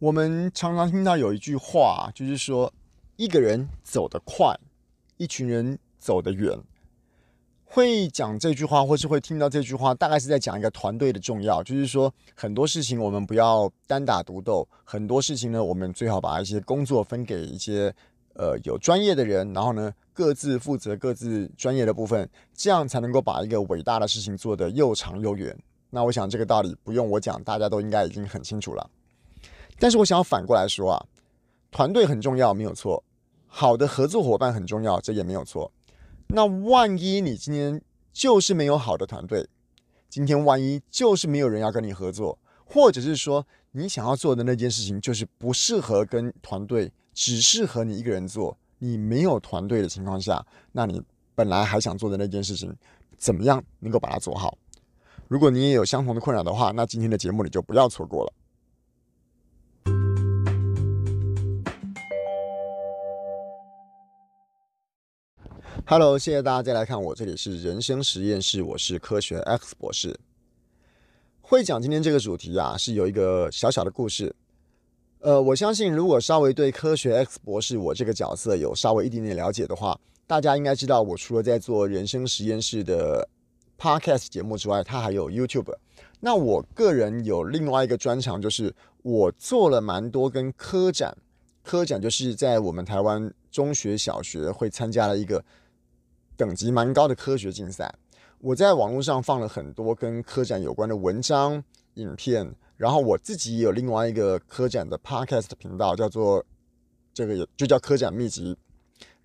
我们常常听到有一句话，就是说，一个人走得快，一群人走得远。会讲这句话，或是会听到这句话，大概是在讲一个团队的重要。就是说，很多事情我们不要单打独斗，很多事情呢，我们最好把一些工作分给一些呃有专业的人，然后呢，各自负责各自专业的部分，这样才能够把一个伟大的事情做得又长又远。那我想这个道理不用我讲，大家都应该已经很清楚了。但是我想要反过来说啊，团队很重要，没有错；好的合作伙伴很重要，这也没有错。那万一你今天就是没有好的团队，今天万一就是没有人要跟你合作，或者是说你想要做的那件事情就是不适合跟团队，只适合你一个人做，你没有团队的情况下，那你本来还想做的那件事情，怎么样能够把它做好？如果你也有相同的困扰的话，那今天的节目你就不要错过了。Hello，谢谢大家再来看我，这里是人生实验室，我是科学 X 博士。会讲今天这个主题啊，是有一个小小的故事。呃，我相信如果稍微对科学 X 博士我这个角色有稍微一点点了解的话，大家应该知道，我除了在做人生实验室的 Podcast 节目之外，它还有 YouTube。那我个人有另外一个专长，就是我做了蛮多跟科展，科展就是在我们台湾中学、小学会参加了一个。等级蛮高的科学竞赛，我在网络上放了很多跟科展有关的文章、影片，然后我自己也有另外一个科展的 podcast 频道，叫做这个也就叫科展秘籍。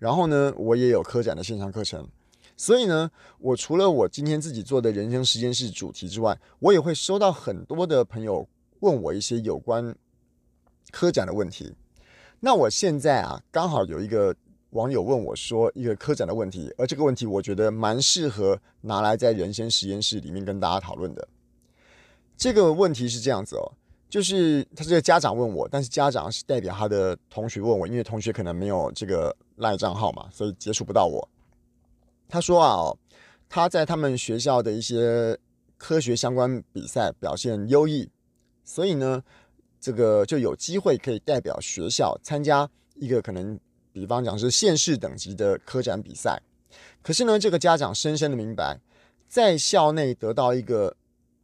然后呢，我也有科展的线上课程，所以呢，我除了我今天自己做的人生实验室主题之外，我也会收到很多的朋友问我一些有关科展的问题。那我现在啊，刚好有一个。网友问我说：“一个科展的问题，而这个问题我觉得蛮适合拿来在人生实验室里面跟大家讨论的。这个问题是这样子哦，就是他这个家长问我，但是家长是代表他的同学问我，因为同学可能没有这个赖账号嘛，所以接触不到我。他说啊，他在他们学校的一些科学相关比赛表现优异，所以呢，这个就有机会可以代表学校参加一个可能。”比方讲是县市等级的科展比赛，可是呢，这个家长深深的明白，在校内得到一个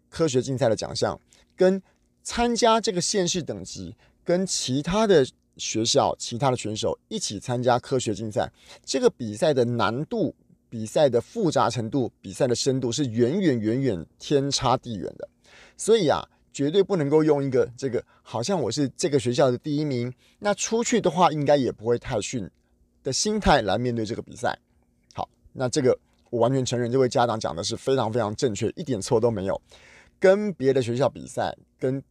科学竞赛的奖项，跟参加这个县市等级，跟其他的学校、其他的选手一起参加科学竞赛，这个比赛的难度、比赛的复杂程度、比赛的深度是远远远远天差地远的，所以啊。绝对不能够用一个这个好像我是这个学校的第一名，那出去的话应该也不会太逊的心态来面对这个比赛。好，那这个我完全承认，这位家长讲的是非常非常正确，一点错都没有。跟别的学校比赛，跟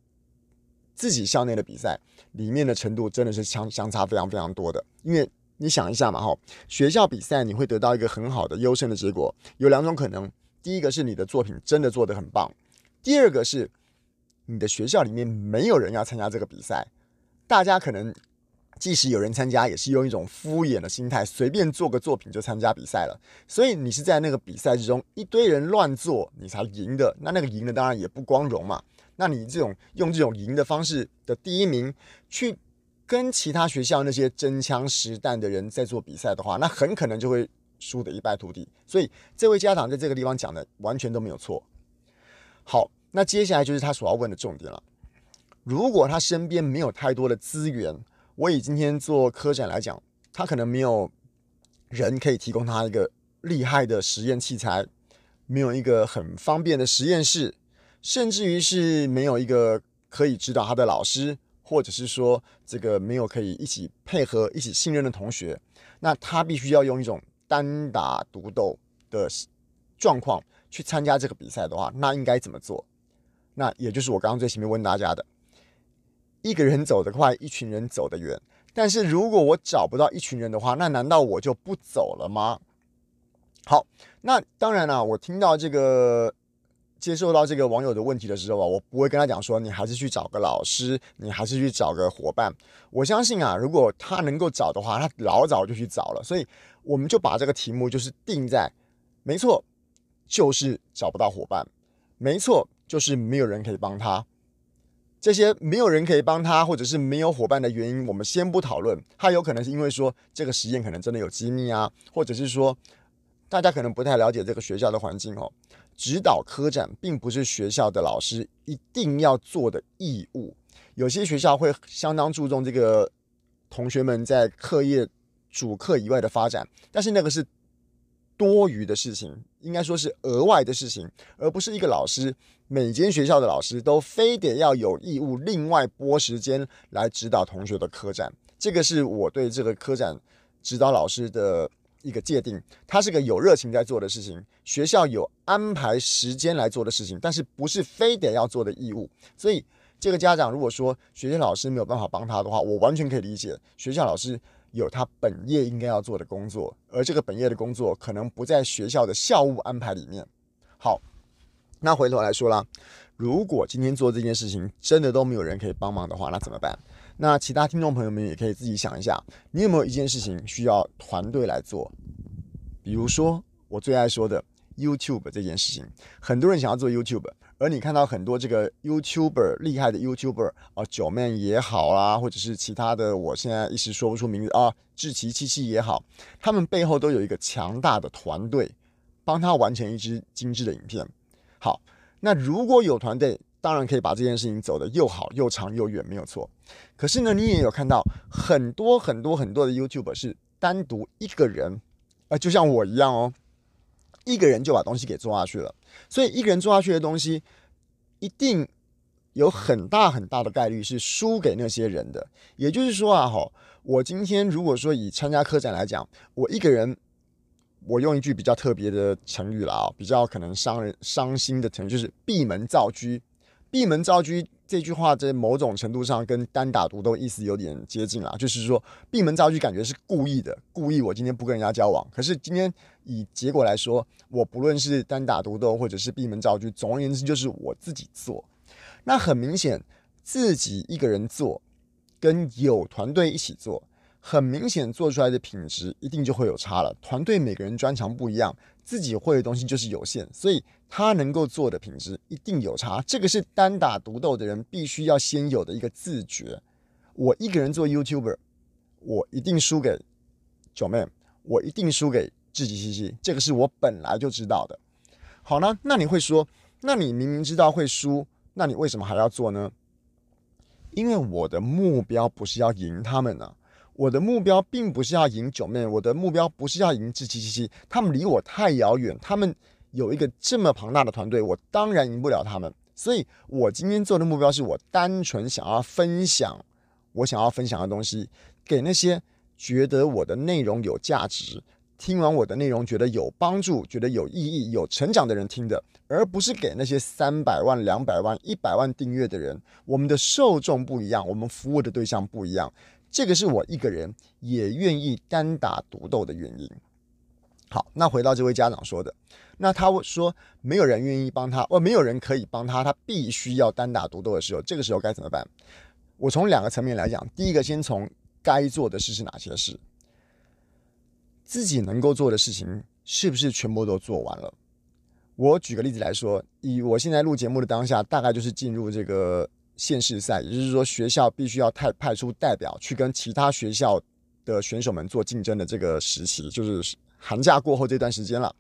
自己校内的比赛里面的程度真的是相相差非常非常多的。因为你想一下嘛，哈，学校比赛你会得到一个很好的优胜的结果，有两种可能：第一个是你的作品真的做得很棒；第二个是。你的学校里面没有人要参加这个比赛，大家可能即使有人参加，也是用一种敷衍的心态，随便做个作品就参加比赛了。所以你是在那个比赛之中，一堆人乱做，你才赢的。那那个赢的当然也不光荣嘛。那你这种用这种赢的方式的第一名，去跟其他学校那些真枪实弹的人在做比赛的话，那很可能就会输得一败涂地。所以这位家长在这个地方讲的完全都没有错。好。那接下来就是他所要问的重点了。如果他身边没有太多的资源，我以今天做科展来讲，他可能没有人可以提供他一个厉害的实验器材，没有一个很方便的实验室，甚至于是没有一个可以指导他的老师，或者是说这个没有可以一起配合、一起信任的同学，那他必须要用一种单打独斗的状况去参加这个比赛的话，那应该怎么做？那也就是我刚刚最前面问大家的，一个人走得快，一群人走得远。但是如果我找不到一群人的话，那难道我就不走了吗？好，那当然了啊，我听到这个接受到这个网友的问题的时候啊，我不会跟他讲说，你还是去找个老师，你还是去找个伙伴。我相信啊，如果他能够找的话，他老早就去找了。所以我们就把这个题目就是定在，没错，就是找不到伙伴，没错。就是没有人可以帮他，这些没有人可以帮他，或者是没有伙伴的原因，我们先不讨论。他有可能是因为说这个实验可能真的有机密啊，或者是说大家可能不太了解这个学校的环境哦。指导科展并不是学校的老师一定要做的义务，有些学校会相当注重这个同学们在课业主课以外的发展，但是那个是多余的事情，应该说是额外的事情，而不是一个老师每间学校的老师都非得要有义务另外拨时间来指导同学的科展。这个是我对这个科展指导老师的。一个界定，他是个有热情在做的事情，学校有安排时间来做的事情，但是不是非得要做的义务。所以，这个家长如果说学校老师没有办法帮他的话，我完全可以理解。学校老师有他本业应该要做的工作，而这个本业的工作可能不在学校的校务安排里面。好，那回头来说啦，如果今天做这件事情真的都没有人可以帮忙的话，那怎么办？那其他听众朋友们也可以自己想一下，你有没有一件事情需要团队来做？比如说我最爱说的 YouTube 这件事情，很多人想要做 YouTube，而你看到很多这个 YouTuber 厉害的 YouTuber 啊，Joeman 也好啦，或者是其他的，我现在一时说不出名字啊，志祺七七也好，他们背后都有一个强大的团队，帮他完成一支精致的影片。好，那如果有团队，当然可以把这件事情走得又好又长又远，没有错。可是呢，你也有看到很多很多很多的 YouTuber 是单独一个人，啊、呃，就像我一样哦，一个人就把东西给做下去了。所以一个人做下去的东西，一定有很大很大的概率是输给那些人的。也就是说啊，哈，我今天如果说以参加科展来讲，我一个人。我用一句比较特别的成语了啊，比较可能伤人伤心的成语就是闭门造车。闭门造车这句话在某种程度上跟单打独斗意思有点接近了，就是说闭门造句感觉是故意的，故意我今天不跟人家交往。可是今天以结果来说，我不论是单打独斗或者是闭门造句，总而言之就是我自己做。那很明显，自己一个人做跟有团队一起做。很明显，做出来的品质一定就会有差了。团队每个人专长不一样，自己会的东西就是有限，所以他能够做的品质一定有差。这个是单打独斗的人必须要先有的一个自觉。我一个人做 YouTuber，我一定输给九妹我一定输给自己。西西，这个是我本来就知道的。好呢，那你会说，那你明明知道会输，那你为什么还要做呢？因为我的目标不是要赢他们呢、我的目标并不是要赢九妹我的目标不是要赢志七七七，他们离我太遥远，他们有一个这么庞大的团队，我当然赢不了他们。所以，我今天做的目标是我单纯想要分享我想要分享的东西，给那些觉得我的内容有价值、听完我的内容觉得有帮助、觉得有意义、有成长的人听的，而不是给那些三百万、两百万、一百万订阅的人。我们的受众不一样，我们服务的对象不一样。这个是我一个人也愿意单打独斗的原因。好，那回到这位家长说的，那他说没有人愿意帮他，哦，没有人可以帮他，他必须要单打独斗的时候，这个时候该怎么办？我从两个层面来讲，第一个先从该做的事是哪些事，自己能够做的事情是不是全部都做完了？我举个例子来说，以我现在录节目的当下，大概就是进入这个。县市赛，也就是说，学校必须要派派出代表去跟其他学校的选手们做竞争的这个时期，就是寒假过后这段时间了。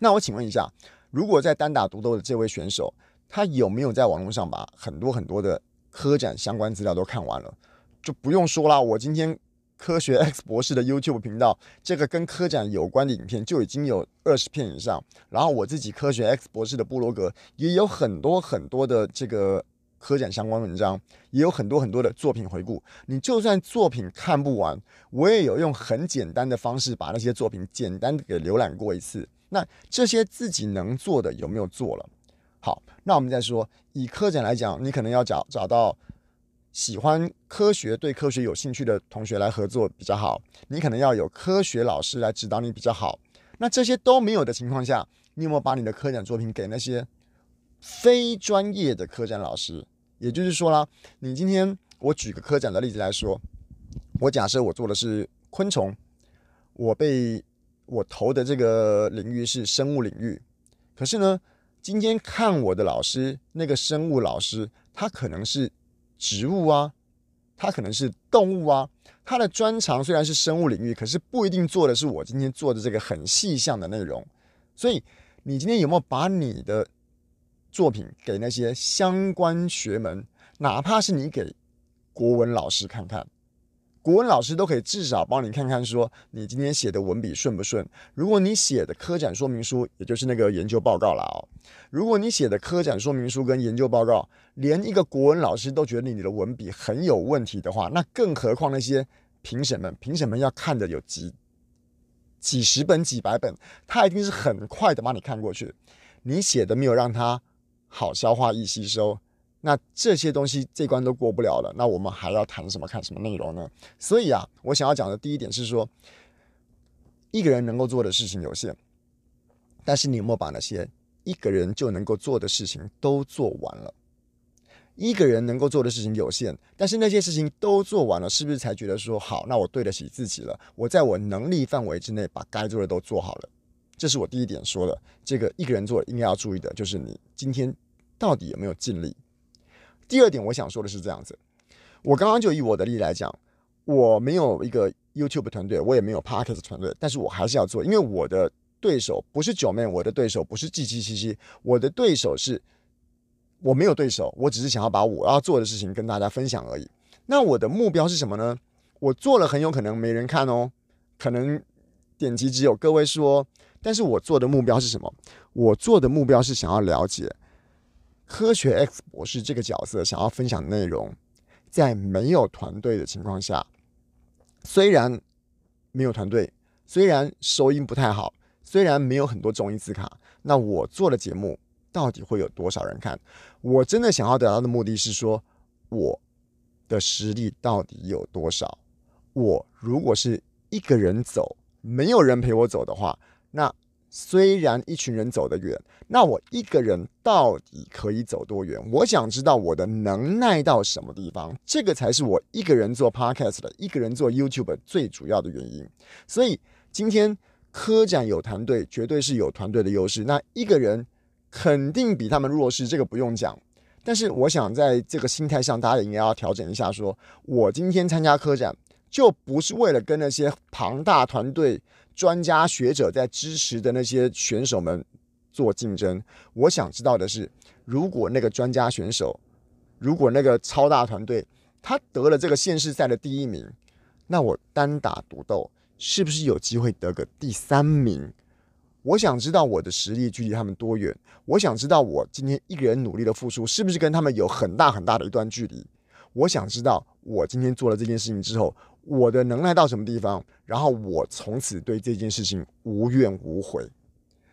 那我请问一下，如果在单打独斗的这位选手，他有没有在网络上把很多很多的科展相关资料都看完了？就不用说了，我今天科学 X 博士的 YouTube 频道，这个跟科展有关的影片就已经有二十片以上，然后我自己科学 X 博士的部落格也有很多很多的这个。科展相关文章也有很多很多的作品回顾，你就算作品看不完，我也有用很简单的方式把那些作品简单的给浏览过一次。那这些自己能做的有没有做了？好，那我们再说，以科展来讲，你可能要找找到喜欢科学、对科学有兴趣的同学来合作比较好。你可能要有科学老师来指导你比较好。那这些都没有的情况下，你有没有把你的科展作品给那些非专业的科展老师？也就是说啦，你今天我举个科展的例子来说，我假设我做的是昆虫，我被我投的这个领域是生物领域，可是呢，今天看我的老师那个生物老师，他可能是植物啊，他可能是动物啊。他的专长虽然是生物领域，可是不一定做的是我今天做的这个很细项的内容。所以，你今天有没有把你的作品给那些相关学门，哪怕是你给国文老师看看？国文老师都可以至少帮你看看，说你今天写的文笔顺不顺。如果你写的科展说明书，也就是那个研究报告了哦，如果你写的科展说明书跟研究报告，连一个国文老师都觉得你的文笔很有问题的话，那更何况那些评审们，评审们要看的有几几十本、几百本，他一定是很快的把你看过去。你写的没有让他好消化、易吸收。那这些东西这关都过不了了，那我们还要谈什么？看什么内容呢？所以啊，我想要讲的第一点是说，一个人能够做的事情有限，但是你有没有把那些一个人就能够做的事情都做完了？一个人能够做的事情有限，但是那些事情都做完了，是不是才觉得说好？那我对得起自己了？我在我能力范围之内把该做的都做好了。这是我第一点说的。这个一个人做应该要注意的就是你今天到底有没有尽力。第二点，我想说的是这样子，我刚刚就以我的例来讲，我没有一个 YouTube 团队，我也没有 Podcast 团队，但是我还是要做，因为我的对手不是九妹我的对手不是 G777，我的对手是，我没有对手，我只是想要把我要做的事情跟大家分享而已。那我的目标是什么呢？我做了很有可能没人看哦，可能点击只有个位数哦，但是我做的目标是什么？我做的目标是想要了解。科学 X 博士这个角色想要分享的内容，在没有团队的情况下，虽然没有团队，虽然收音不太好，虽然没有很多综艺字卡，那我做的节目到底会有多少人看？我真的想要得到的目的是说，我的实力到底有多少？我如果是一个人走，没有人陪我走的话，那。虽然一群人走得远，那我一个人到底可以走多远？我想知道我的能耐到什么地方，这个才是我一个人做 Podcast 的，一个人做 YouTube 最主要的原因。所以今天科展有团队，绝对是有团队的优势。那一个人肯定比他们弱势，这个不用讲。但是我想在这个心态上，大家也应该要调整一下说，说我今天参加科展，就不是为了跟那些庞大团队。专家学者在支持的那些选手们做竞争，我想知道的是，如果那个专家选手，如果那个超大团队他得了这个县市赛的第一名，那我单打独斗是不是有机会得个第三名？我想知道我的实力距离他们多远？我想知道我今天一个人努力的付出是不是跟他们有很大很大的一段距离？我想知道我今天做了这件事情之后。我的能耐到什么地方，然后我从此对这件事情无怨无悔，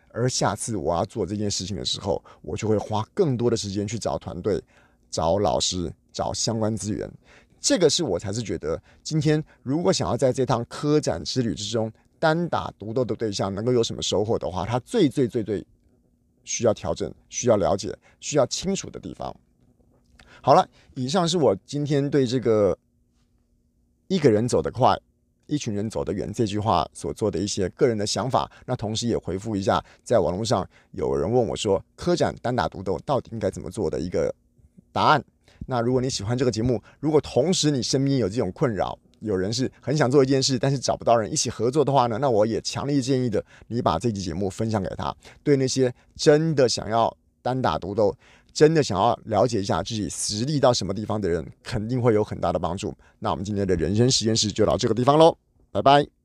而下次我要做这件事情的时候，我就会花更多的时间去找团队、找老师、找相关资源。这个是我才是觉得，今天如果想要在这趟科展之旅之中单打独斗的对象能够有什么收获的话，他最最最最需要调整、需要了解、需要清楚的地方。好了，以上是我今天对这个。一个人走得快，一群人走得远。这句话所做的一些个人的想法，那同时也回复一下，在网络上有人问我说，科展单打独斗到底应该怎么做的一个答案。那如果你喜欢这个节目，如果同时你身边有这种困扰，有人是很想做一件事，但是找不到人一起合作的话呢，那我也强烈建议的，你把这期节目分享给他。对那些真的想要单打独斗。真的想要了解一下自己实力到什么地方的人，肯定会有很大的帮助。那我们今天的人生实验室就到这个地方喽，拜拜。